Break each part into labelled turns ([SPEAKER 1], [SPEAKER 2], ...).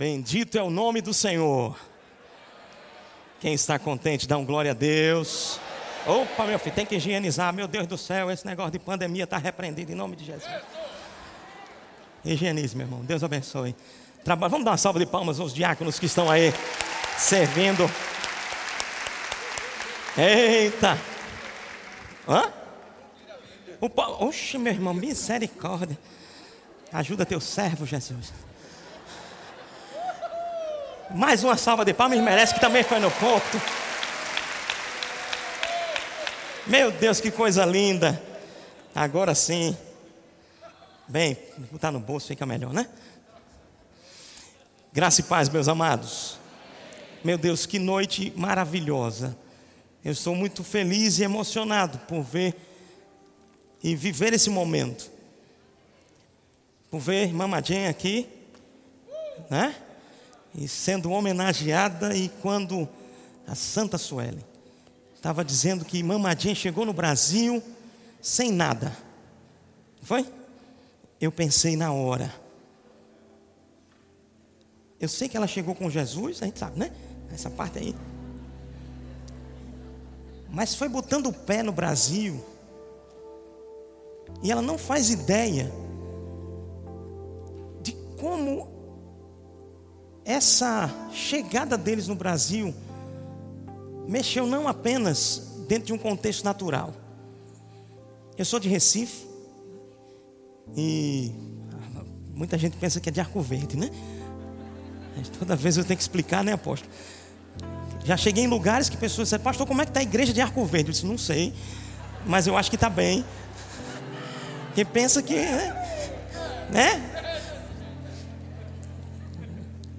[SPEAKER 1] Bendito é o nome do Senhor. Quem está contente, dá um glória a Deus. Opa, meu filho, tem que higienizar. Meu Deus do céu, esse negócio de pandemia está repreendido em nome de Jesus. Higienize, meu irmão. Deus abençoe. Vamos dar uma salva de palmas aos diáconos que estão aí servindo. Eita! Hã? O, oxe, meu irmão, misericórdia. Ajuda teu servo, Jesus. Mais uma salva de palmas merece que também foi no ponto. Meu Deus, que coisa linda. Agora sim. Bem, botar no bolso fica melhor, né? Graça e paz, meus amados. Meu Deus, que noite maravilhosa. Eu estou muito feliz e emocionado por ver e viver esse momento. Por ver Mamadinha aqui, né? E sendo homenageada e quando a Santa Suelen estava dizendo que Mamadinha chegou no Brasil sem nada. Foi? Eu pensei na hora. Eu sei que ela chegou com Jesus, a gente sabe, né? Essa parte aí. Mas foi botando o pé no Brasil. E ela não faz ideia de como essa chegada deles no Brasil mexeu não apenas dentro de um contexto natural. Eu sou de Recife e muita gente pensa que é de Arco Verde, né? Toda vez eu tenho que explicar, né, apóstolo? Já cheguei em lugares que pessoas disseram, pastor, como é que está a igreja de Arco Verde? Eu disse, não sei, mas eu acho que está bem. Quem pensa que. Né?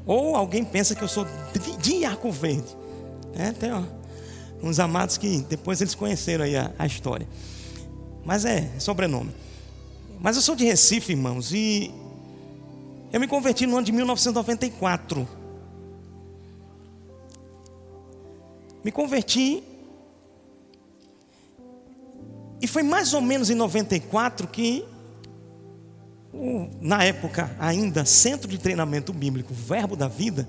[SPEAKER 1] Ou alguém pensa que eu sou de, de Arco Verde. Né? Tem ó, uns amados que depois eles conheceram aí a, a história. Mas é, é sobrenome. Mas eu sou de Recife, irmãos, e eu me converti no ano de 1994. Me converti. E foi mais ou menos em 94 que, na época ainda, Centro de Treinamento Bíblico, Verbo da Vida,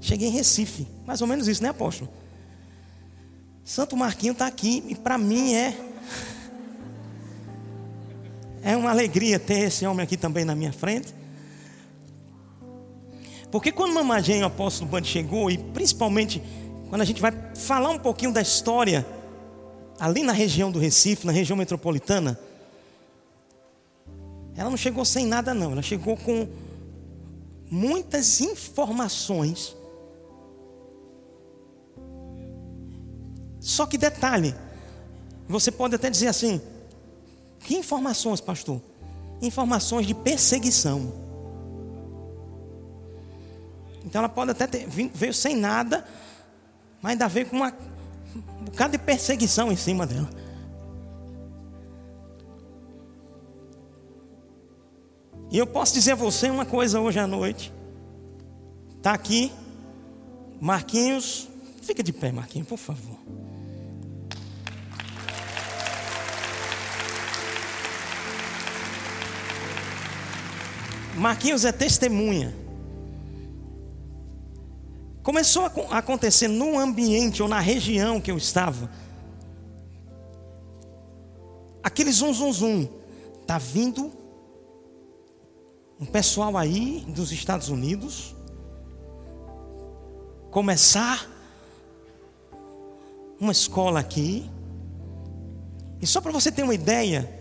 [SPEAKER 1] cheguei em Recife. Mais ou menos isso, né, apóstolo? Santo Marquinho está aqui e para mim é. É uma alegria ter esse homem aqui também na minha frente. Porque quando Mamagem, o apóstolo Bande chegou, e principalmente quando a gente vai falar um pouquinho da história, ali na região do Recife, na região metropolitana, ela não chegou sem nada, não. Ela chegou com muitas informações. Só que detalhe, você pode até dizer assim: que informações, pastor? Informações de perseguição. Então ela pode até ter veio sem nada, mas ainda veio com uma, um bocado de perseguição em cima dela. E eu posso dizer a você uma coisa hoje à noite. Está aqui, Marquinhos. Fica de pé, Marquinhos, por favor. Marquinhos é testemunha Começou a acontecer no ambiente ou na região que eu estava. Aquele zum zum zum. Tá vindo um pessoal aí dos Estados Unidos começar uma escola aqui. E só para você ter uma ideia,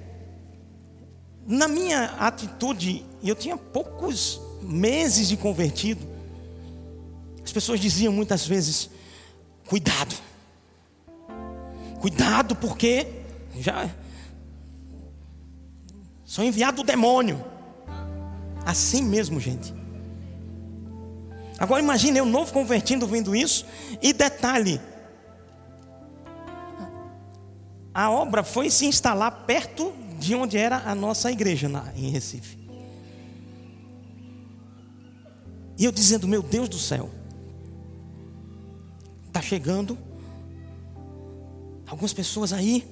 [SPEAKER 1] na minha atitude, eu tinha poucos meses de convertido. As pessoas diziam muitas vezes: cuidado, cuidado, porque já sou enviado do demônio. Assim mesmo, gente. Agora imagine eu novo convertindo vendo isso. E detalhe: a obra foi se instalar perto de onde era a nossa igreja na, em Recife. E eu dizendo, meu Deus do céu, Está chegando. Algumas pessoas aí.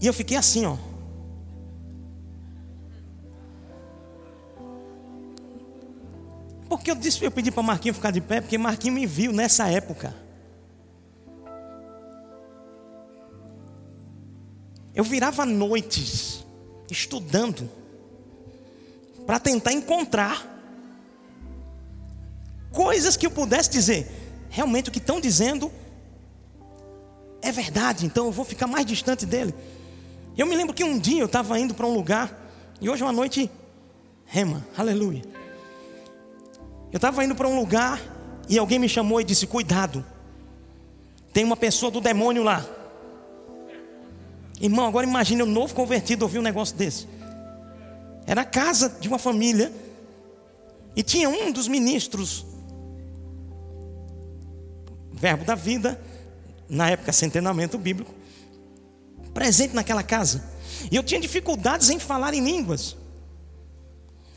[SPEAKER 1] E eu fiquei assim, ó. Porque eu, disse, eu pedi para Marquinhos ficar de pé, porque Marquinhos me viu nessa época. Eu virava noites estudando para tentar encontrar coisas que eu pudesse dizer. Realmente o que estão dizendo é verdade, então eu vou ficar mais distante dele. Eu me lembro que um dia eu estava indo para um lugar, e hoje uma noite rema, aleluia. Eu estava indo para um lugar e alguém me chamou e disse: Cuidado, tem uma pessoa do demônio lá. Irmão, agora imagine um novo convertido ouvir um negócio desse. Era a casa de uma família. E tinha um dos ministros, Verbo da Vida, na época centenamento bíblico, presente naquela casa. E eu tinha dificuldades em falar em línguas.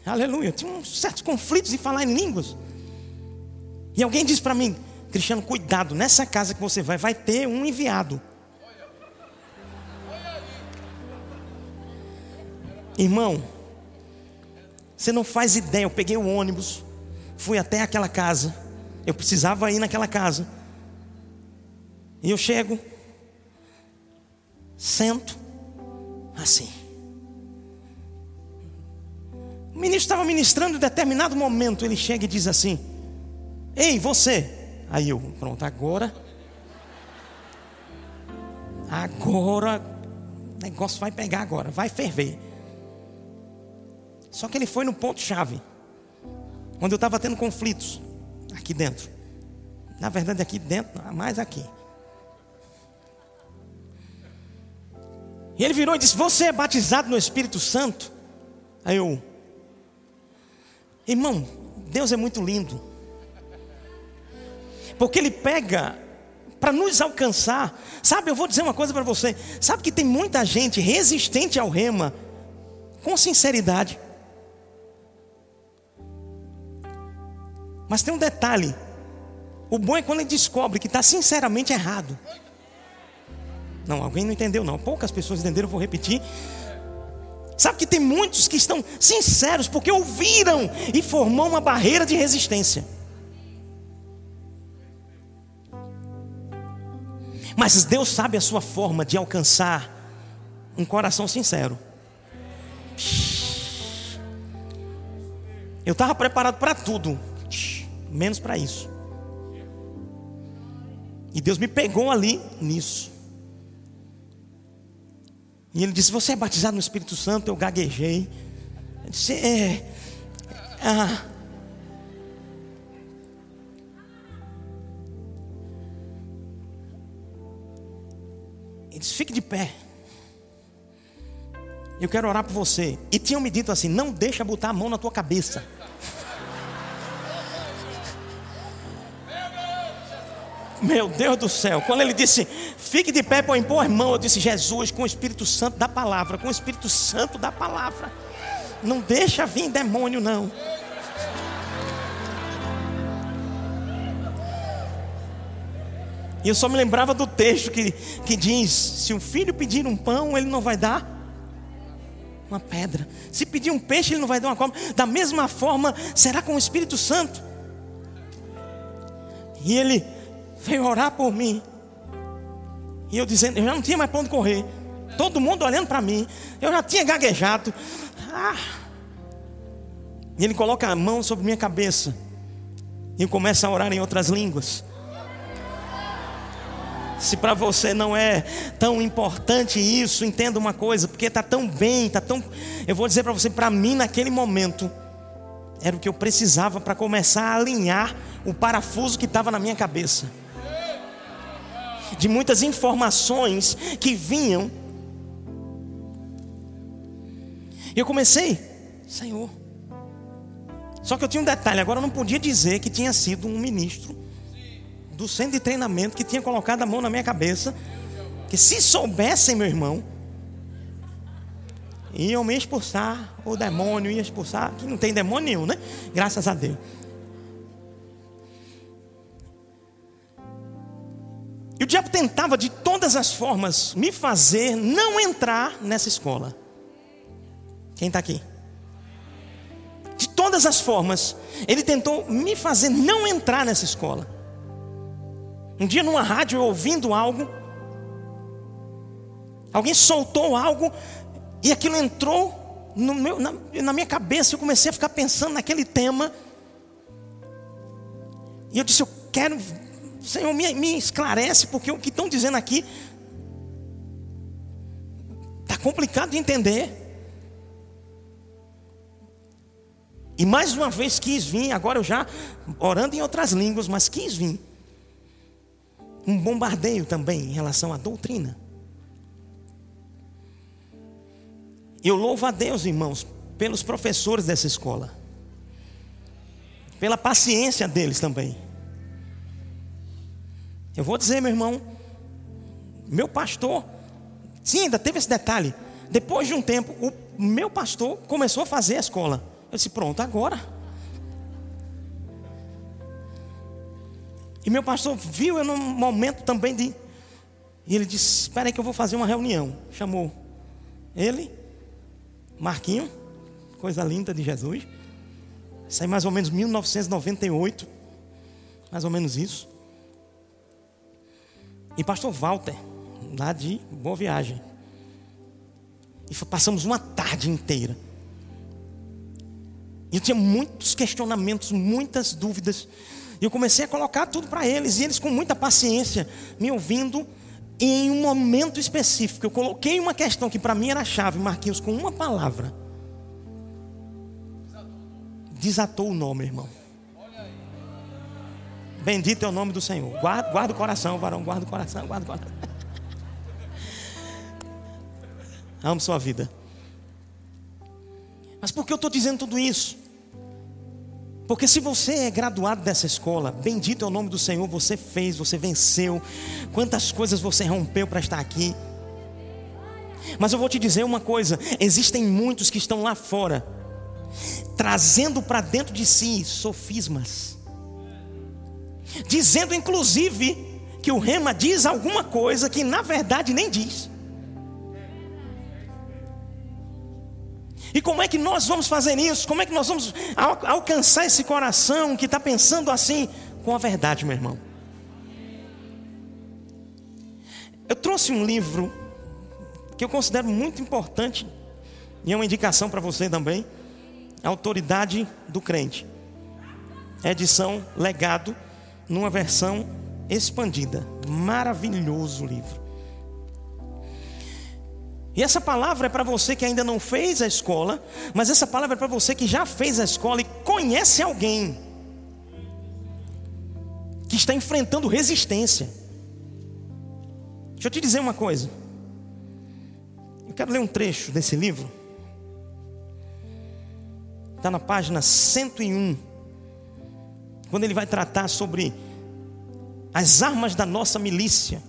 [SPEAKER 1] Aleluia. Tinha uns certos conflitos em falar em línguas. E alguém disse para mim, Cristiano, cuidado, nessa casa que você vai, vai ter um enviado. Irmão, você não faz ideia. Eu peguei o ônibus, fui até aquela casa. Eu precisava ir naquela casa. E eu chego, sento, assim. O ministro estava ministrando em determinado momento. Ele chega e diz assim: Ei, você. Aí eu, pronto, agora. Agora, o negócio vai pegar agora, vai ferver. Só que ele foi no ponto-chave, onde eu estava tendo conflitos, aqui dentro. Na verdade, aqui dentro, mais aqui. E ele virou e disse: Você é batizado no Espírito Santo? Aí eu, irmão, Deus é muito lindo, porque Ele pega para nos alcançar. Sabe, eu vou dizer uma coisa para você: sabe que tem muita gente resistente ao rema, com sinceridade. Mas tem um detalhe: o bom é quando ele descobre que está sinceramente errado. Não, alguém não entendeu, não. Poucas pessoas entenderam, vou repetir. Sabe que tem muitos que estão sinceros porque ouviram e formou uma barreira de resistência. Mas Deus sabe a sua forma de alcançar um coração sincero. Eu estava preparado para tudo menos para isso. E Deus me pegou ali nisso. E ele disse: Você é batizado no Espírito Santo? Eu gaguejei. Eu disse: É. Ah. Ele disse: Fique de pé. Eu quero orar por você. E tinham me dito assim: Não deixa botar a mão na tua cabeça. Meu Deus do céu, quando ele disse, fique de pé para impor as eu disse, Jesus, com o Espírito Santo da palavra, com o Espírito Santo da palavra, não deixa vir demônio, não. E eu só me lembrava do texto que, que diz: se o filho pedir um pão, ele não vai dar uma pedra. Se pedir um peixe, ele não vai dar uma cobra. Da mesma forma, será com o Espírito Santo. E ele veio orar por mim. E eu dizendo, eu já não tinha mais para onde correr. Todo mundo olhando para mim. Eu já tinha gaguejado. Ah. E ele coloca a mão sobre minha cabeça. E eu começo a orar em outras línguas. Se para você não é tão importante isso, entenda uma coisa, porque está tão bem, está tão. Eu vou dizer para você, para mim naquele momento, era o que eu precisava para começar a alinhar o parafuso que estava na minha cabeça de muitas informações que vinham. E eu comecei, Senhor. Só que eu tinha um detalhe, agora eu não podia dizer que tinha sido um ministro do centro de treinamento que tinha colocado a mão na minha cabeça. Que se soubessem, meu irmão, iam me expulsar, o demônio ia expulsar, que não tem demônio nenhum, né? Graças a Deus. Tentava de todas as formas me fazer não entrar nessa escola. Quem está aqui? De todas as formas, ele tentou me fazer não entrar nessa escola. Um dia numa rádio, eu ouvindo algo, alguém soltou algo e aquilo entrou meu, na, na minha cabeça. Eu comecei a ficar pensando naquele tema. E eu disse: Eu quero, Senhor, me, me esclarece, porque o que estão dizendo aqui está complicado de entender. E mais uma vez quis vir, agora eu já orando em outras línguas, mas quis vir. Um bombardeio também em relação à doutrina. Eu louvo a Deus, irmãos, pelos professores dessa escola, pela paciência deles também. Eu vou dizer, meu irmão, meu pastor, sim, ainda teve esse detalhe. Depois de um tempo, o meu pastor começou a fazer a escola. Eu disse: pronto, agora. E meu pastor viu eu num momento também de. E ele disse: Espera aí que eu vou fazer uma reunião. Chamou ele, Marquinho, coisa linda de Jesus. Isso aí mais ou menos 1998. Mais ou menos isso. E pastor Walter, lá de Boa Viagem. E passamos uma tarde inteira eu tinha muitos questionamentos, muitas dúvidas. E eu comecei a colocar tudo para eles. E eles, com muita paciência, me ouvindo. E em um momento específico, eu coloquei uma questão que para mim era chave, Marquinhos, com uma palavra. Desatou o nome, irmão. Bendito é o nome do Senhor. Guarda, guarda o coração, varão, guarda o coração, guarda o coração. Amo sua vida. Mas por que eu estou dizendo tudo isso? Porque se você é graduado dessa escola, bendito é o nome do Senhor, você fez, você venceu. Quantas coisas você rompeu para estar aqui. Mas eu vou te dizer uma coisa: existem muitos que estão lá fora, trazendo para dentro de si sofismas, dizendo inclusive que o rema diz alguma coisa que na verdade nem diz. E como é que nós vamos fazer isso? Como é que nós vamos alcançar esse coração que está pensando assim? Com a verdade, meu irmão. Eu trouxe um livro que eu considero muito importante e é uma indicação para você também. Autoridade do Crente. Edição Legado, numa versão expandida. Maravilhoso livro. E essa palavra é para você que ainda não fez a escola, mas essa palavra é para você que já fez a escola e conhece alguém que está enfrentando resistência. Deixa eu te dizer uma coisa. Eu quero ler um trecho desse livro. Está na página 101. Quando ele vai tratar sobre as armas da nossa milícia.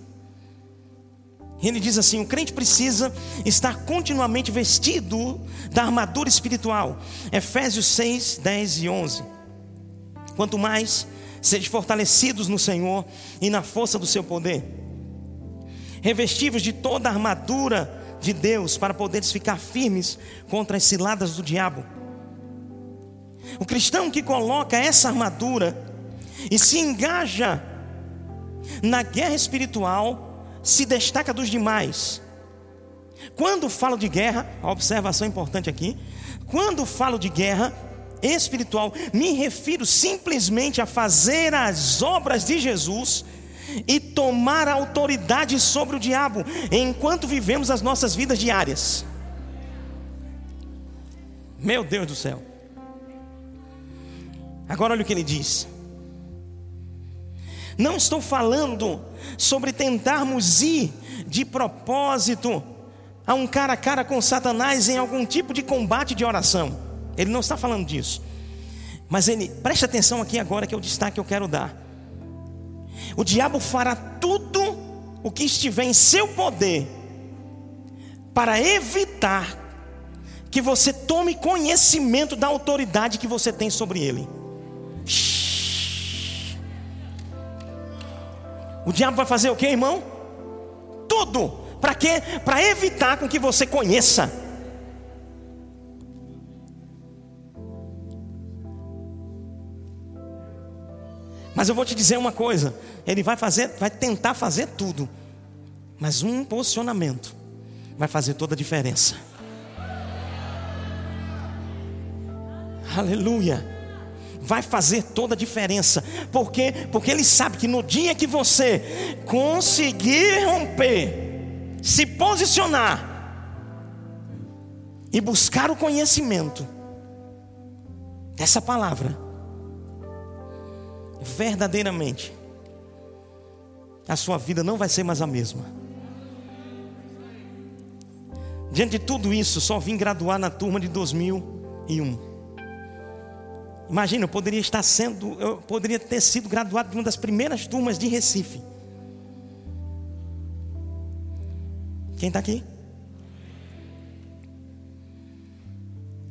[SPEAKER 1] Ele diz assim: o crente precisa estar continuamente vestido da armadura espiritual. Efésios 6, 10 e 11. Quanto mais sejam fortalecidos no Senhor e na força do seu poder, revestidos de toda a armadura de Deus para poderes ficar firmes contra as ciladas do diabo. O cristão que coloca essa armadura e se engaja na guerra espiritual, se destaca dos demais. Quando falo de guerra, observação importante aqui, quando falo de guerra espiritual, me refiro simplesmente a fazer as obras de Jesus e tomar autoridade sobre o diabo enquanto vivemos as nossas vidas diárias. Meu Deus do céu. Agora olha o que ele diz. Não estou falando sobre tentarmos ir de propósito a um cara a cara com Satanás em algum tipo de combate de oração. Ele não está falando disso. Mas ele, preste atenção aqui agora que é o destaque que eu quero dar. O diabo fará tudo o que estiver em seu poder para evitar que você tome conhecimento da autoridade que você tem sobre ele. O diabo vai fazer o que, irmão? Tudo. Para quê? Para evitar com que você conheça. Mas eu vou te dizer uma coisa, ele vai fazer, vai tentar fazer tudo. Mas um posicionamento vai fazer toda a diferença. Aleluia. Vai fazer toda a diferença. Por quê? Porque ele sabe que no dia que você conseguir romper, se posicionar e buscar o conhecimento dessa palavra, verdadeiramente, a sua vida não vai ser mais a mesma. Diante de tudo isso, só vim graduar na turma de 2001. Imagina, eu poderia estar sendo, eu poderia ter sido graduado de uma das primeiras turmas de Recife. Quem está aqui?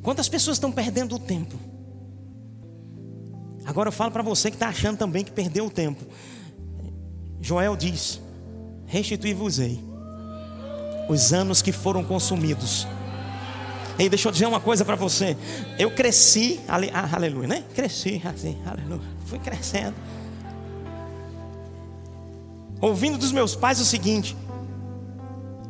[SPEAKER 1] Quantas pessoas estão perdendo o tempo? Agora eu falo para você que está achando também que perdeu o tempo. Joel diz: Restituí-vos-ei os anos que foram consumidos. E deixa eu dizer uma coisa para você. Eu cresci, ah, aleluia, né? Cresci assim, aleluia. Fui crescendo. Ouvindo dos meus pais o seguinte: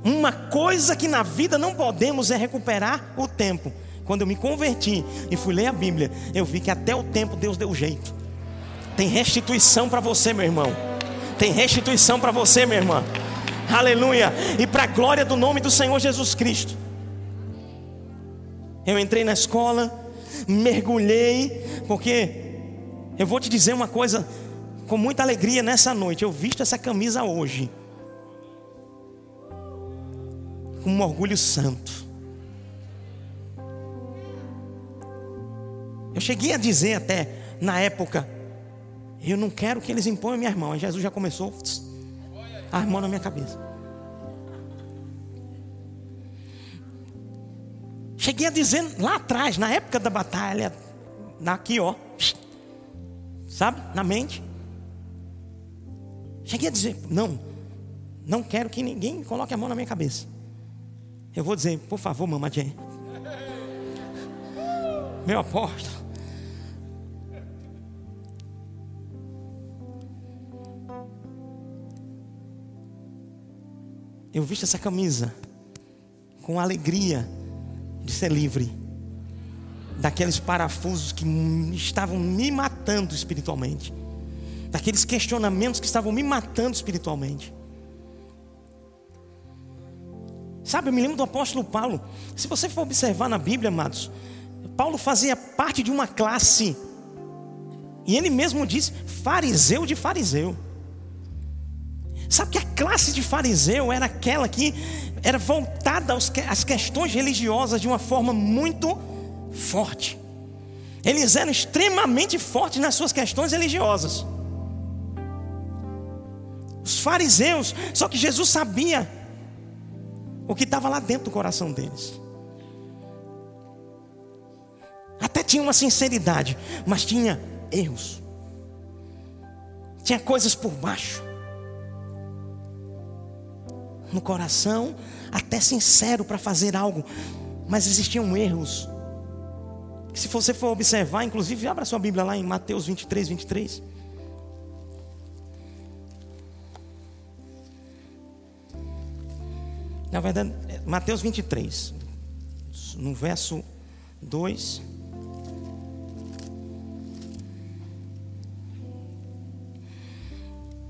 [SPEAKER 1] uma coisa que na vida não podemos é recuperar o tempo. Quando eu me converti e fui ler a Bíblia, eu vi que até o tempo Deus deu jeito. Tem restituição para você, meu irmão. Tem restituição para você, minha irmã. Aleluia. E para a glória do nome do Senhor Jesus Cristo. Eu entrei na escola, mergulhei, porque eu vou te dizer uma coisa com muita alegria nessa noite. Eu visto essa camisa hoje. Com um orgulho santo. Eu cheguei a dizer até na época, eu não quero que eles imponham minhas mãos. Jesus já começou a mão na minha cabeça. Cheguei a dizer lá atrás, na época da batalha, aqui ó, sabe, na mente. Cheguei a dizer: não, não quero que ninguém coloque a mão na minha cabeça. Eu vou dizer: por favor, mamadinha. Meu apóstolo. Eu visto essa camisa com alegria de ser livre daqueles parafusos que estavam me matando espiritualmente, daqueles questionamentos que estavam me matando espiritualmente. Sabe, eu me lembro do apóstolo Paulo. Se você for observar na Bíblia, amados, Paulo fazia parte de uma classe, e ele mesmo diz: fariseu de fariseu. Sabe que a classe de fariseu era aquela que era voltada às questões religiosas de uma forma muito forte. Eles eram extremamente fortes nas suas questões religiosas. Os fariseus, só que Jesus sabia o que estava lá dentro do coração deles. Até tinha uma sinceridade, mas tinha erros. Tinha coisas por baixo no coração, até sincero para fazer algo, mas existiam erros. Se você for observar, inclusive, abra sua Bíblia lá em Mateus 23, 23. Na verdade, é Mateus 23, no verso 2.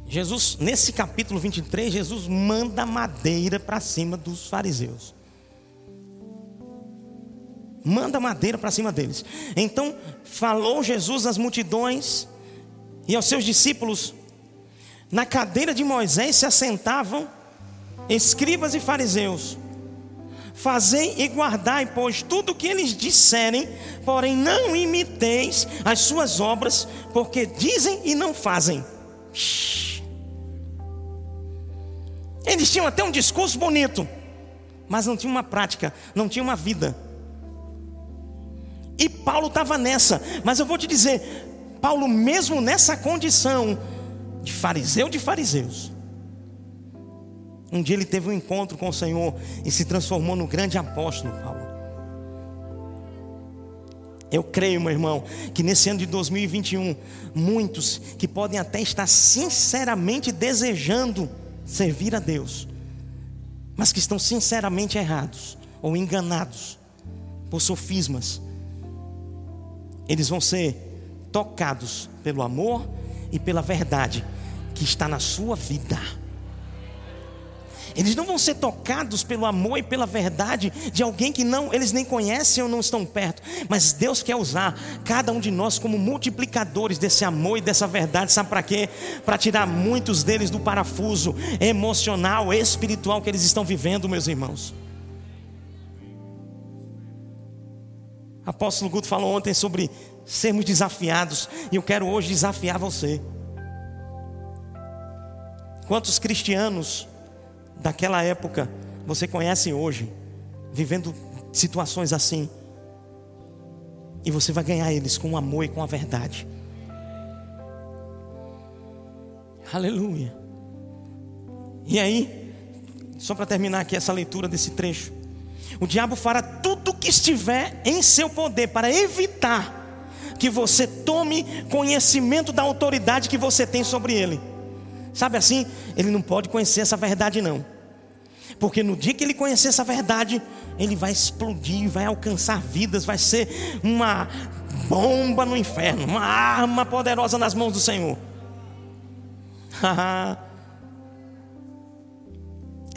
[SPEAKER 1] Jesus, nesse capítulo 23, Jesus manda madeira para cima dos fariseus. Manda madeira para cima deles. Então falou Jesus às multidões e aos seus discípulos: na cadeira de Moisés se assentavam escribas e fariseus. Fazei e guardai, pois, tudo o que eles disserem, porém não imiteis as suas obras, porque dizem e não fazem. Shhh. Eles tinham até um discurso bonito, mas não tinha uma prática, não tinha uma vida. E Paulo estava nessa, mas eu vou te dizer, Paulo, mesmo nessa condição de fariseu de fariseus, um dia ele teve um encontro com o Senhor e se transformou no grande apóstolo Paulo. Eu creio, meu irmão, que nesse ano de 2021, muitos que podem até estar sinceramente desejando servir a Deus, mas que estão sinceramente errados ou enganados por sofismas, eles vão ser tocados pelo amor e pela verdade que está na sua vida. Eles não vão ser tocados pelo amor e pela verdade de alguém que não eles nem conhecem ou não estão perto. Mas Deus quer usar cada um de nós como multiplicadores desse amor e dessa verdade. Sabe para quê? Para tirar muitos deles do parafuso emocional, espiritual que eles estão vivendo, meus irmãos. Apóstolo Guto falou ontem sobre sermos desafiados, e eu quero hoje desafiar você. Quantos cristianos daquela época você conhece hoje, vivendo situações assim. E você vai ganhar eles com o amor e com a verdade. Aleluia. E aí, só para terminar aqui essa leitura desse trecho. O diabo fará tudo o que estiver em seu poder para evitar que você tome conhecimento da autoridade que você tem sobre ele. Sabe assim? Ele não pode conhecer essa verdade, não. Porque no dia que ele conhecer essa verdade, ele vai explodir, vai alcançar vidas, vai ser uma bomba no inferno, uma arma poderosa nas mãos do Senhor.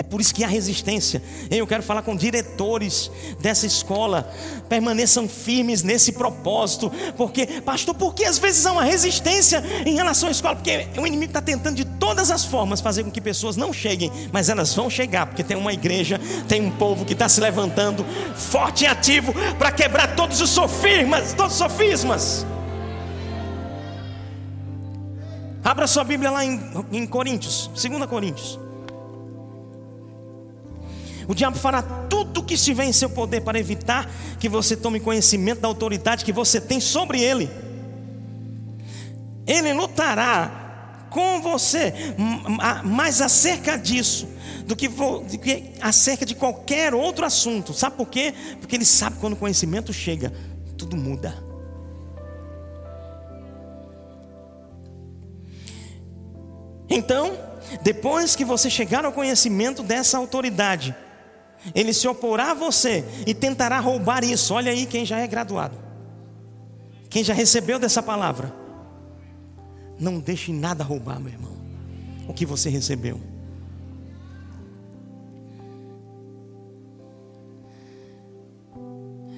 [SPEAKER 1] É por isso que há resistência. Eu quero falar com diretores dessa escola. Permaneçam firmes nesse propósito. Porque, pastor, por que às vezes há uma resistência em relação à escola? Porque o inimigo está tentando de todas as formas fazer com que pessoas não cheguem. Mas elas vão chegar, porque tem uma igreja, tem um povo que está se levantando forte e ativo para quebrar todos os sofismas, todos os sofismas. Abra sua Bíblia lá em, em Coríntios, 2 Coríntios. O diabo fará tudo o que estiver em seu poder para evitar que você tome conhecimento da autoridade que você tem sobre ele. Ele lutará com você, mas acerca disso, do que, do que acerca de qualquer outro assunto. Sabe por quê? Porque ele sabe quando o conhecimento chega, tudo muda. Então, depois que você chegar ao conhecimento dessa autoridade, ele se oporá a você e tentará roubar isso. Olha aí quem já é graduado, quem já recebeu dessa palavra. Não deixe nada roubar, meu irmão, o que você recebeu.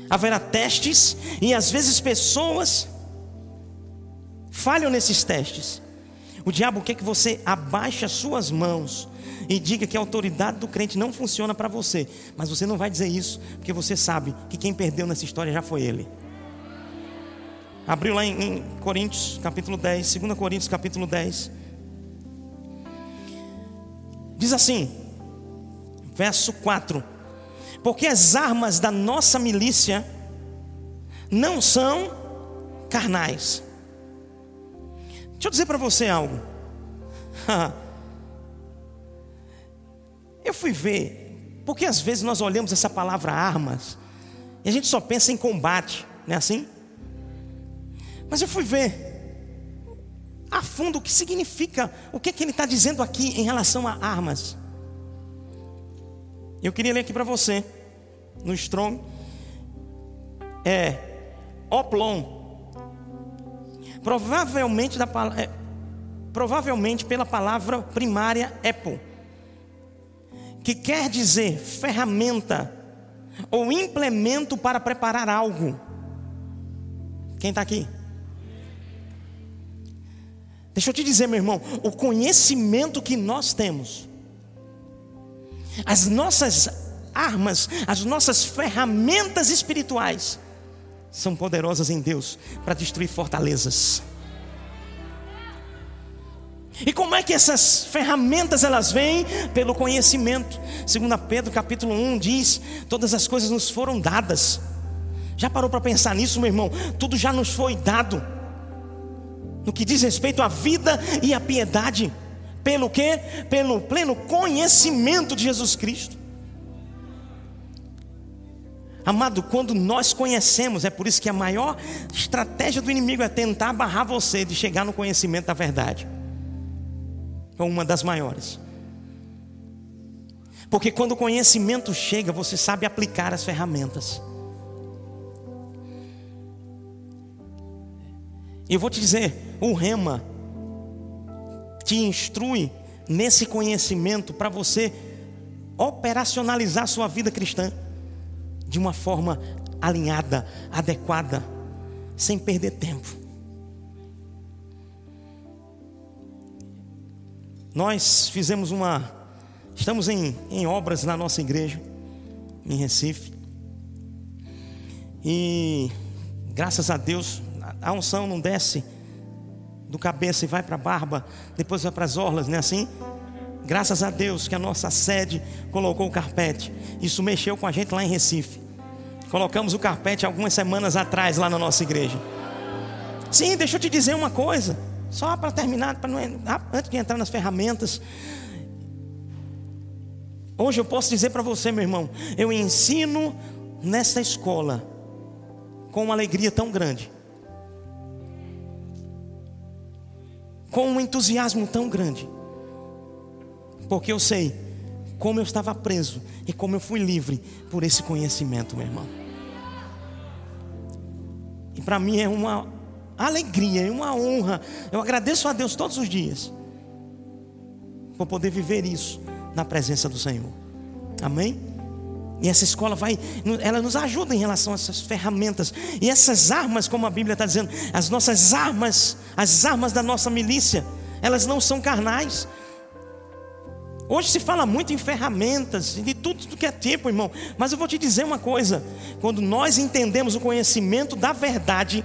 [SPEAKER 1] Haverá testes e às vezes pessoas falham nesses testes. O diabo quer que você abaixe as suas mãos e diga que a autoridade do crente não funciona para você, mas você não vai dizer isso, porque você sabe que quem perdeu nessa história já foi ele. Abriu lá em, em Coríntios, capítulo 10, 2 Coríntios, capítulo 10. Diz assim, verso 4: Porque as armas da nossa milícia não são carnais. Deixa eu dizer para você algo. Eu fui ver, porque às vezes nós olhamos essa palavra armas e a gente só pensa em combate, não é assim? Mas eu fui ver a fundo o que significa, o que, é que ele está dizendo aqui em relação a armas. Eu queria ler aqui para você, no Strong, é Oplon. Provavelmente, da, é, provavelmente pela palavra primária Apple que quer dizer ferramenta ou implemento para preparar algo. Quem está aqui? Deixa eu te dizer, meu irmão, o conhecimento que nós temos, as nossas armas, as nossas ferramentas espirituais, são poderosas em Deus para destruir fortalezas. E como é que essas ferramentas elas vêm? Pelo conhecimento. Segundo Pedro capítulo 1 diz: todas as coisas nos foram dadas. Já parou para pensar nisso, meu irmão? Tudo já nos foi dado. No que diz respeito à vida e à piedade. Pelo que? Pelo pleno conhecimento de Jesus Cristo. Amado, quando nós conhecemos, é por isso que a maior estratégia do inimigo é tentar barrar você de chegar no conhecimento da verdade. É uma das maiores. Porque quando o conhecimento chega, você sabe aplicar as ferramentas. E eu vou te dizer, o rema te instrui nesse conhecimento para você operacionalizar a sua vida cristã de uma forma alinhada, adequada, sem perder tempo. Nós fizemos uma. Estamos em, em obras na nossa igreja, em Recife. E graças a Deus, a unção não desce do cabeça e vai para a barba, depois vai para as orlas, não é assim? Graças a Deus que a nossa sede colocou o carpete. Isso mexeu com a gente lá em Recife. Colocamos o carpete algumas semanas atrás lá na nossa igreja. Sim, deixa eu te dizer uma coisa. Só para terminar, para não, antes de entrar nas ferramentas. Hoje eu posso dizer para você, meu irmão, eu ensino nessa escola com uma alegria tão grande, com um entusiasmo tão grande, porque eu sei como eu estava preso e como eu fui livre por esse conhecimento, meu irmão. E para mim é uma alegria, é uma honra. Eu agradeço a Deus todos os dias por poder viver isso na presença do Senhor. Amém? E essa escola vai, ela nos ajuda em relação a essas ferramentas e essas armas, como a Bíblia está dizendo, as nossas armas, as armas da nossa milícia, elas não são carnais, Hoje se fala muito em ferramentas, de tudo que é tempo, irmão. Mas eu vou te dizer uma coisa: quando nós entendemos o conhecimento da verdade,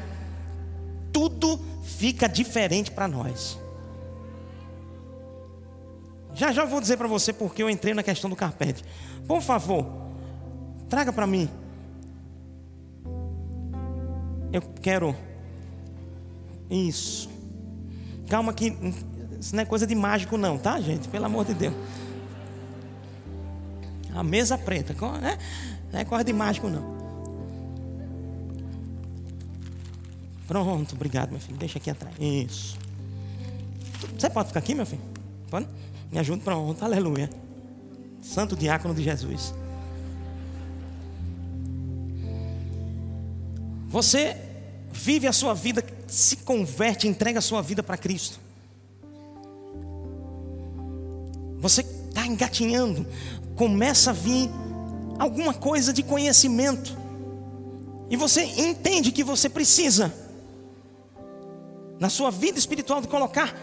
[SPEAKER 1] tudo fica diferente para nós. Já já vou dizer para você porque eu entrei na questão do carpete. Por favor, traga para mim. Eu quero. Isso. Calma que isso não é coisa de mágico, não, tá, gente? Pelo amor de Deus. A mesa preta, né? Não é coisa de mágico, não. Pronto, obrigado, meu filho. Deixa aqui atrás. Isso. Você pode ficar aqui, meu filho? Pode? Me ajuda, pronto, aleluia. Santo diácono de Jesus. Você vive a sua vida, se converte, entrega a sua vida para Cristo. Você está engatinhando, começa a vir alguma coisa de conhecimento, e você entende que você precisa, na sua vida espiritual, de colocar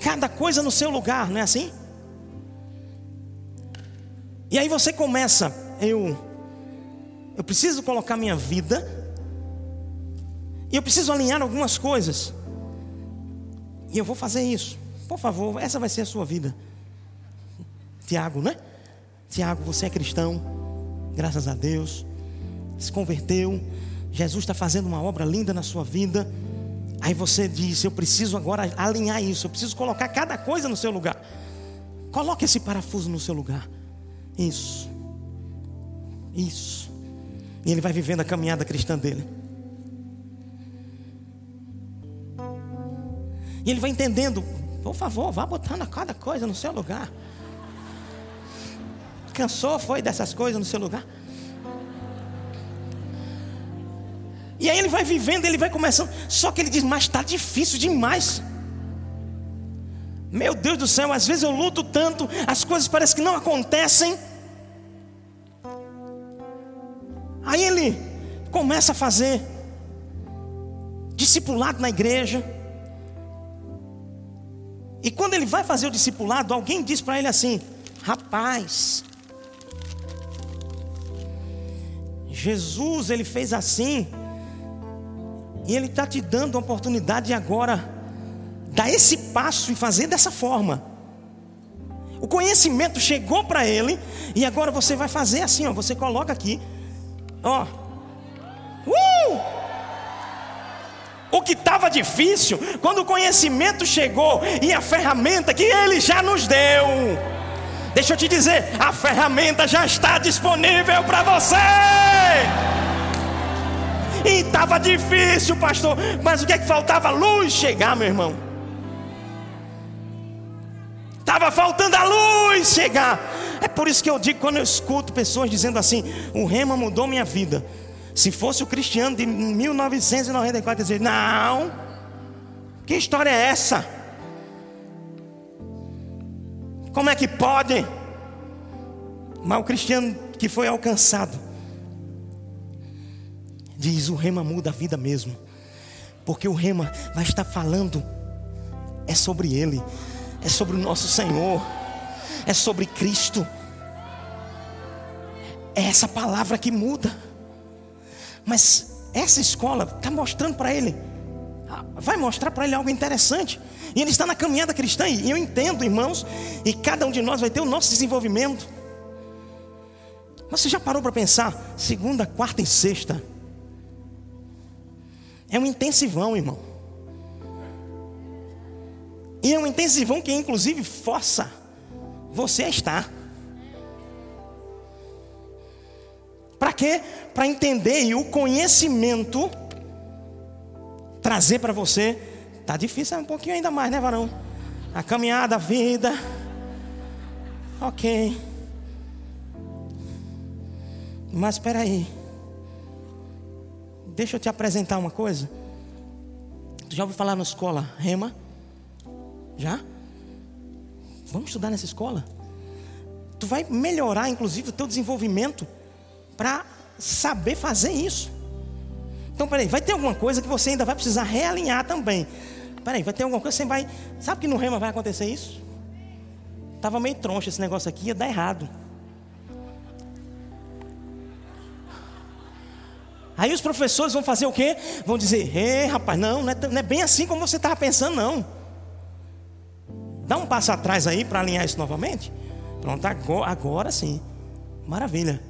[SPEAKER 1] cada coisa no seu lugar, não é assim? E aí você começa, eu, eu preciso colocar minha vida, e eu preciso alinhar algumas coisas, e eu vou fazer isso. Por favor, essa vai ser a sua vida. Tiago, né? Tiago, você é cristão, graças a Deus, se converteu. Jesus está fazendo uma obra linda na sua vida. Aí você diz: Eu preciso agora alinhar isso, eu preciso colocar cada coisa no seu lugar. Coloque esse parafuso no seu lugar. Isso. Isso. E ele vai vivendo a caminhada cristã dele. E ele vai entendendo. Por favor, vá botando cada coisa no seu lugar. Cansou, foi dessas coisas no seu lugar? E aí ele vai vivendo, ele vai começando. Só que ele diz, mas está difícil demais. Meu Deus do céu, às vezes eu luto tanto, as coisas parecem que não acontecem. Aí ele começa a fazer discipulado na igreja. E quando ele vai fazer o discipulado, alguém diz para ele assim: Rapaz, Jesus, ele fez assim, e ele está te dando a oportunidade de agora dar esse passo e fazer dessa forma. O conhecimento chegou para ele, e agora você vai fazer assim, ó, você coloca aqui, ó. Uh! O que estava difícil, quando o conhecimento chegou e a ferramenta que ele já nos deu. Deixa eu te dizer, a ferramenta já está disponível para você. E estava difícil, pastor. Mas o que é que faltava? Luz chegar, meu irmão. Estava faltando a luz chegar. É por isso que eu digo quando eu escuto pessoas dizendo assim: o rema mudou minha vida. Se fosse o cristiano de 1994 dizer, não, que história é essa? Como é que pode? Mas o cristiano que foi alcançado diz: o rema muda a vida mesmo, porque o rema vai estar falando, é sobre Ele, é sobre o nosso Senhor, é sobre Cristo, é essa palavra que muda. Mas essa escola está mostrando para ele, vai mostrar para ele algo interessante. E ele está na caminhada cristã, e eu entendo, irmãos, e cada um de nós vai ter o nosso desenvolvimento. Mas você já parou para pensar? Segunda, quarta e sexta. É um intensivão, irmão. E é um intensivão que inclusive força você a estar. Para quê? Para entender e o conhecimento trazer para você. Tá difícil é um pouquinho ainda mais, né, varão? A caminhada, a vida. Ok. Mas espera aí. Deixa eu te apresentar uma coisa. Tu já ouviu falar na escola Rema? Já? Vamos estudar nessa escola? Tu vai melhorar, inclusive, o teu desenvolvimento para saber fazer isso. Então, peraí, vai ter alguma coisa que você ainda vai precisar realinhar também. Peraí, vai ter alguma coisa que você vai. Sabe que no rema vai acontecer isso? Tava meio troncho esse negócio aqui, ia dar errado. Aí os professores vão fazer o quê? Vão dizer: Ei, rapaz, não, não é, não é bem assim como você estava pensando, não. Dá um passo atrás aí para alinhar isso novamente. Pronto, agora, agora sim. Maravilha.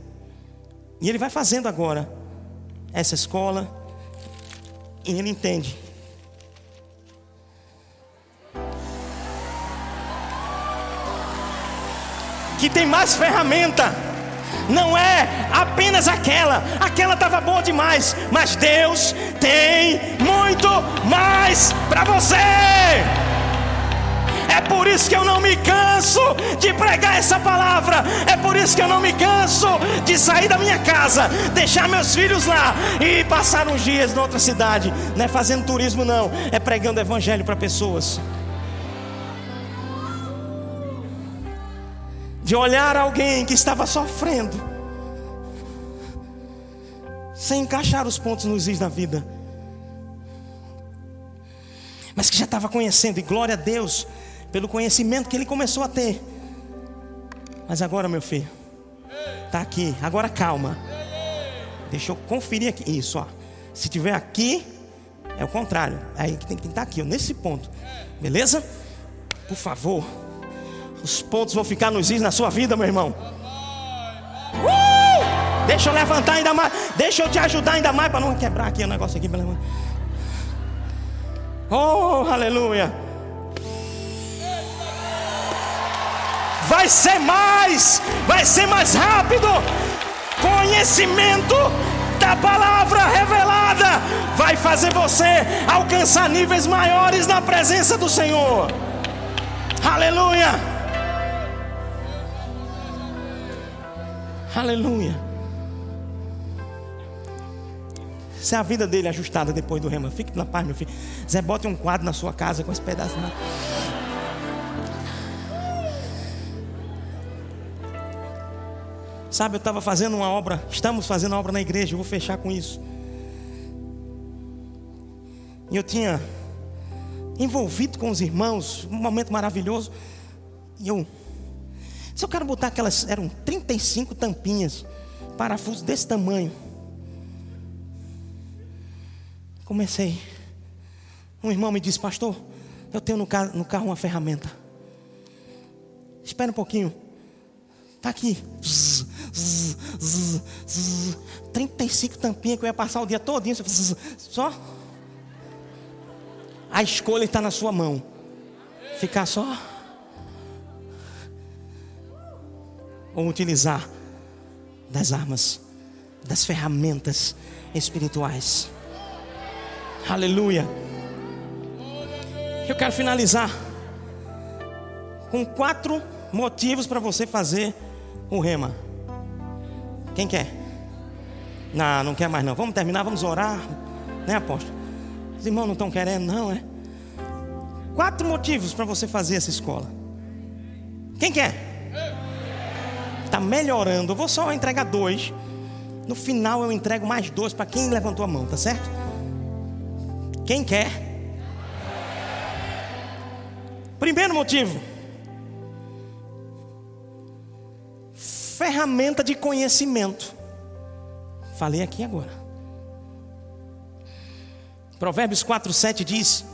[SPEAKER 1] E ele vai fazendo agora essa escola. E ele entende. Que tem mais ferramenta. Não é apenas aquela. Aquela estava boa demais. Mas Deus tem muito mais para você. É por isso que eu não me canso de pregar essa palavra. É por isso que eu não me canso de sair da minha casa, deixar meus filhos lá e passar uns dias em outra cidade. Não é fazendo turismo, não. É pregando evangelho para pessoas. De olhar alguém que estava sofrendo, sem encaixar os pontos nos is da vida, mas que já estava conhecendo, e glória a Deus, pelo conhecimento que ele começou a ter. Mas agora, meu filho, tá aqui. Agora calma. Deixa eu conferir aqui. Isso, ó. Se tiver aqui, é o contrário. Aí tem que estar aqui, ó, nesse ponto. Beleza? Por favor. Os pontos vão ficar nos is na sua vida, meu irmão. Uh! Deixa eu levantar ainda mais. Deixa eu te ajudar ainda mais para não quebrar aqui o negócio aqui, meu Oh, aleluia. vai ser mais, vai ser mais rápido. Conhecimento da palavra revelada vai fazer você alcançar níveis maiores na presença do Senhor. Aleluia. Aleluia. Se é a vida dele ajustada depois do rema, fique na paz, meu filho. Zé, bote um quadro na sua casa com esse pedaço. Sabe, eu estava fazendo uma obra, estamos fazendo uma obra na igreja, eu vou fechar com isso. E eu tinha envolvido com os irmãos, um momento maravilhoso. E eu, se eu quero botar aquelas, eram 35 tampinhas, parafusos desse tamanho. Comecei. Um irmão me disse, pastor, eu tenho no carro, uma ferramenta. Espera um pouquinho. Está aqui. Zzz, zzz, zzz, 35 tampinhas que eu ia passar o dia todo. Só. A escolha está na sua mão. Ficar só. Ou utilizar das armas das ferramentas espirituais. Aleluia. Eu quero finalizar com quatro motivos para você fazer o rema. Quem quer? Não, não quer mais não. Vamos terminar, vamos orar. Né, apóstolo? Os irmãos não estão querendo, não, é? Quatro motivos para você fazer essa escola. Quem quer? Está melhorando. Eu vou só entregar dois. No final eu entrego mais dois para quem levantou a mão, tá certo? Quem quer? Primeiro motivo. Ferramenta de conhecimento. Falei aqui agora. Provérbios 4, 7 diz: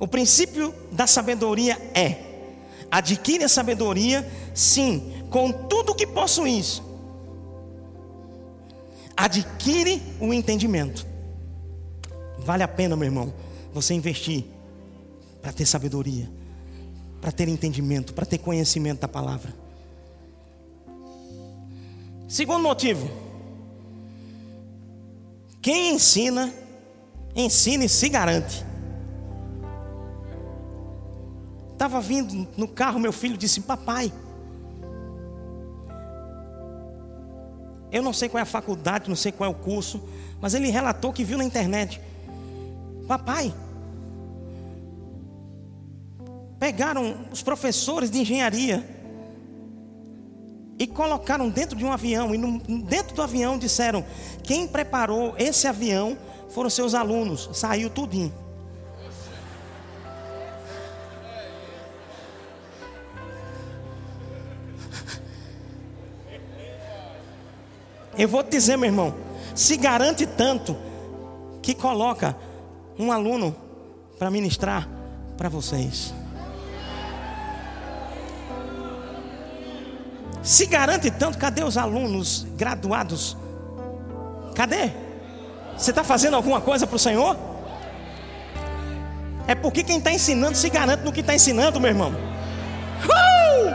[SPEAKER 1] O princípio da sabedoria é: adquire a sabedoria, sim, com tudo que possuis. Adquire o entendimento. Vale a pena, meu irmão, você investir para ter sabedoria, para ter entendimento, para ter conhecimento da palavra. Segundo motivo, quem ensina, ensina e se garante. Estava vindo no carro, meu filho disse: Papai, eu não sei qual é a faculdade, não sei qual é o curso, mas ele relatou que viu na internet. Papai, pegaram os professores de engenharia e colocaram dentro de um avião, e no, dentro do avião disseram: quem preparou esse avião foram seus alunos, saiu tudinho. Eu vou te dizer, meu irmão, se garante tanto que coloca um aluno para ministrar para vocês. Se garante tanto, cadê os alunos graduados? Cadê? Você está fazendo alguma coisa para o Senhor? É porque quem está ensinando se garante no que está ensinando, meu irmão. Uh!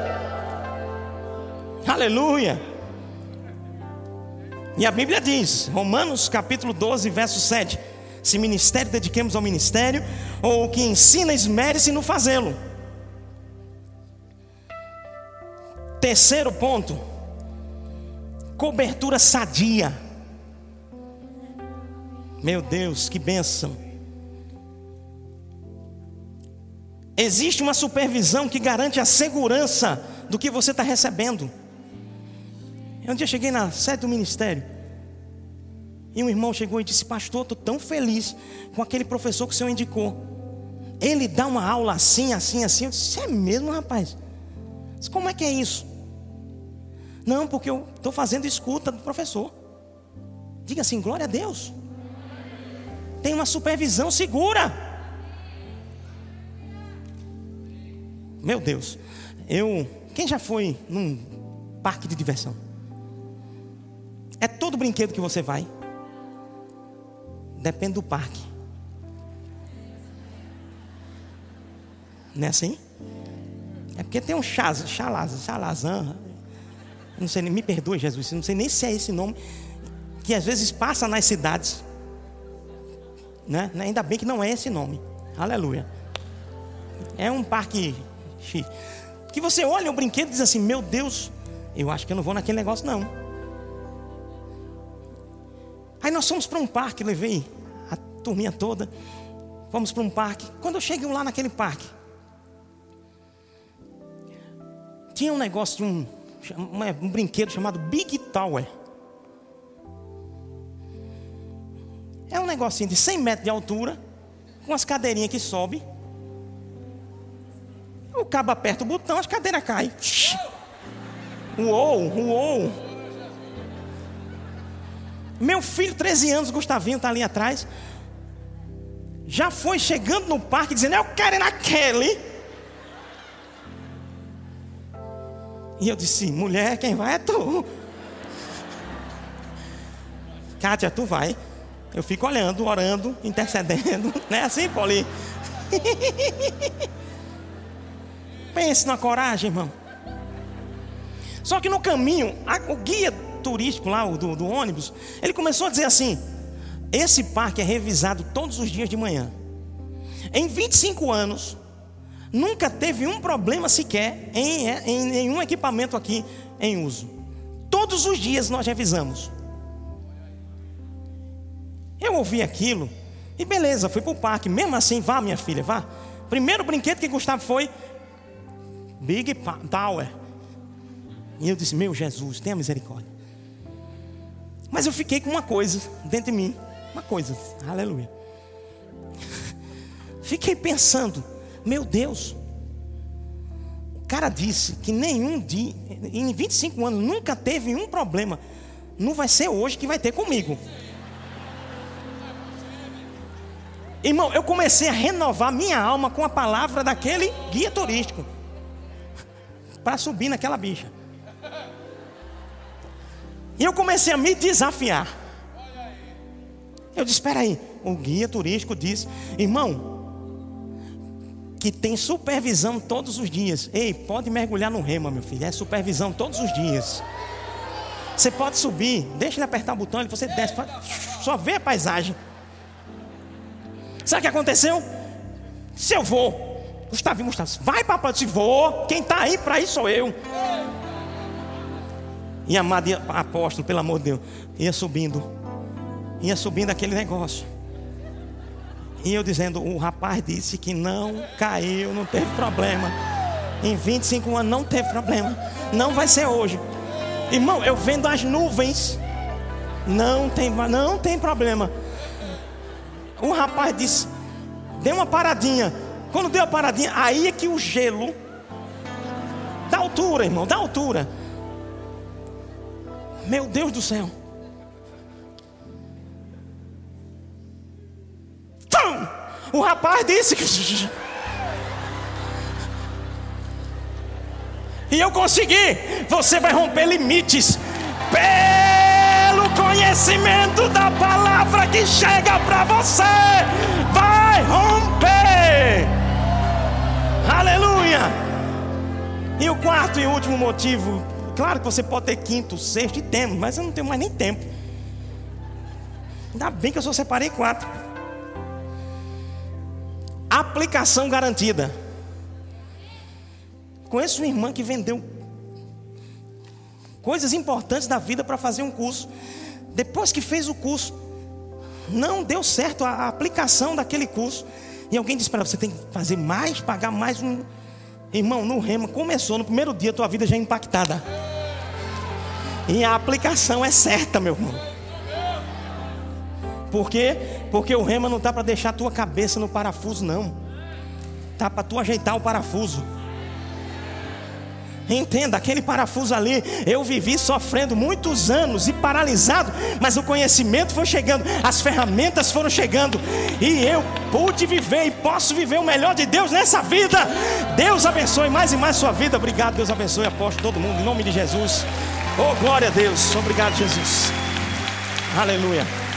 [SPEAKER 1] Aleluia. E a Bíblia diz, Romanos capítulo 12, verso 7: Se ministério dediquemos ao ministério, ou o que ensina, esmere-se no fazê-lo. Terceiro ponto: cobertura sadia. Meu Deus, que bênção. Existe uma supervisão que garante a segurança do que você está recebendo. Um dia cheguei na sede do ministério. E um irmão chegou e disse: Pastor, estou tão feliz com aquele professor que o senhor indicou. Ele dá uma aula assim, assim, assim. Eu disse: É mesmo, rapaz? Disse, Como é que é isso? Não, porque eu estou fazendo escuta do professor. Diga assim: glória a Deus. Tem uma supervisão segura. Meu Deus, eu. Quem já foi num parque de diversão? É todo brinquedo que você vai. Depende do parque. Não é assim? É porque tem um chaz, chalaz, chalazan. Não sei nem, me perdoe, Jesus. Não sei nem se é esse nome. Que às vezes passa nas cidades. Né? Ainda bem que não é esse nome. Aleluia. É um parque chique. Que você olha o brinquedo e diz assim: Meu Deus, eu acho que eu não vou naquele negócio, não. Aí nós fomos para um parque, levei a turminha toda. Fomos para um parque. Quando eu cheguei lá naquele parque, tinha um negócio de um, um brinquedo chamado Big Tower. É um negocinho de 100 metros de altura, com as cadeirinhas que sobe. O cabo aperta o botão, as cadeiras caem. Uou, uou. Meu filho, 13 anos, Gustavinho, está ali atrás. Já foi chegando no parque dizendo: Eu quero ir naquele. E eu disse: Mulher, quem vai é tu. Kátia, tu vai. Eu fico olhando, orando, intercedendo. Não é assim, Poli? Pense na coragem, irmão. Só que no caminho, a, o guia turístico lá, do, do ônibus, ele começou a dizer assim: esse parque é revisado todos os dias de manhã. Em 25 anos, nunca teve um problema sequer em, em nenhum equipamento aqui em uso. Todos os dias nós revisamos. Eu ouvi aquilo e beleza, fui para o parque. Mesmo assim, vá, minha filha, vá. Primeiro brinquedo que Gustavo foi Big Tower. E eu disse: Meu Jesus, tenha misericórdia. Mas eu fiquei com uma coisa dentro de mim. Uma coisa, aleluia. Fiquei pensando: Meu Deus. O cara disse que nenhum dia, em 25 anos, nunca teve um problema. Não vai ser hoje que vai ter comigo. Irmão, eu comecei a renovar minha alma com a palavra daquele guia turístico. Para subir naquela bicha. E eu comecei a me desafiar. Eu disse: espera aí. O guia turístico disse: irmão, que tem supervisão todos os dias. Ei, pode mergulhar no rema, meu filho. É supervisão todos os dias. Você pode subir, deixa ele apertar o botão, você desce, só vê a paisagem. Sabe o que aconteceu? Se eu vou, Gustavo, Gustavo, vai papai, se vou, quem está aí para isso sou eu. E amado apóstolo, pelo amor de Deus, ia subindo, ia subindo aquele negócio. E eu dizendo, o rapaz disse que não caiu, não teve problema. Em 25 anos não teve problema. Não vai ser hoje. Irmão, eu vendo as nuvens. Não tem, não tem problema. Um rapaz disse: deu uma paradinha. Quando deu a paradinha, aí é que o gelo, da altura, irmão, da altura. Meu Deus do céu. Tum! O rapaz disse que. E eu consegui. Você vai romper limites. Pelo conhecimento da palavra que chega para você. Vai romper. Aleluia. E o quarto e último motivo. Claro que você pode ter quinto, sexto e temos, mas eu não tenho mais nem tempo. Ainda bem que eu só separei quatro. Aplicação garantida. Conheço uma irmã que vendeu coisas importantes da vida para fazer um curso. Depois que fez o curso, não deu certo a aplicação daquele curso. E alguém disse para ela: você tem que fazer mais, pagar mais um. Irmão, no rema começou no primeiro dia, tua vida já é impactada. E a aplicação é certa, meu irmão. Por quê? Porque o rema não está para deixar tua cabeça no parafuso, não. Está para tu ajeitar o parafuso. Entenda, aquele parafuso ali, eu vivi sofrendo muitos anos e paralisado, mas o conhecimento foi chegando, as ferramentas foram chegando, e eu pude viver e posso viver o melhor de Deus nessa vida. Deus abençoe mais e mais sua vida. Obrigado, Deus abençoe, apóstolo, todo mundo, em nome de Jesus. Oh, glória a Deus. Obrigado, Jesus. Aleluia.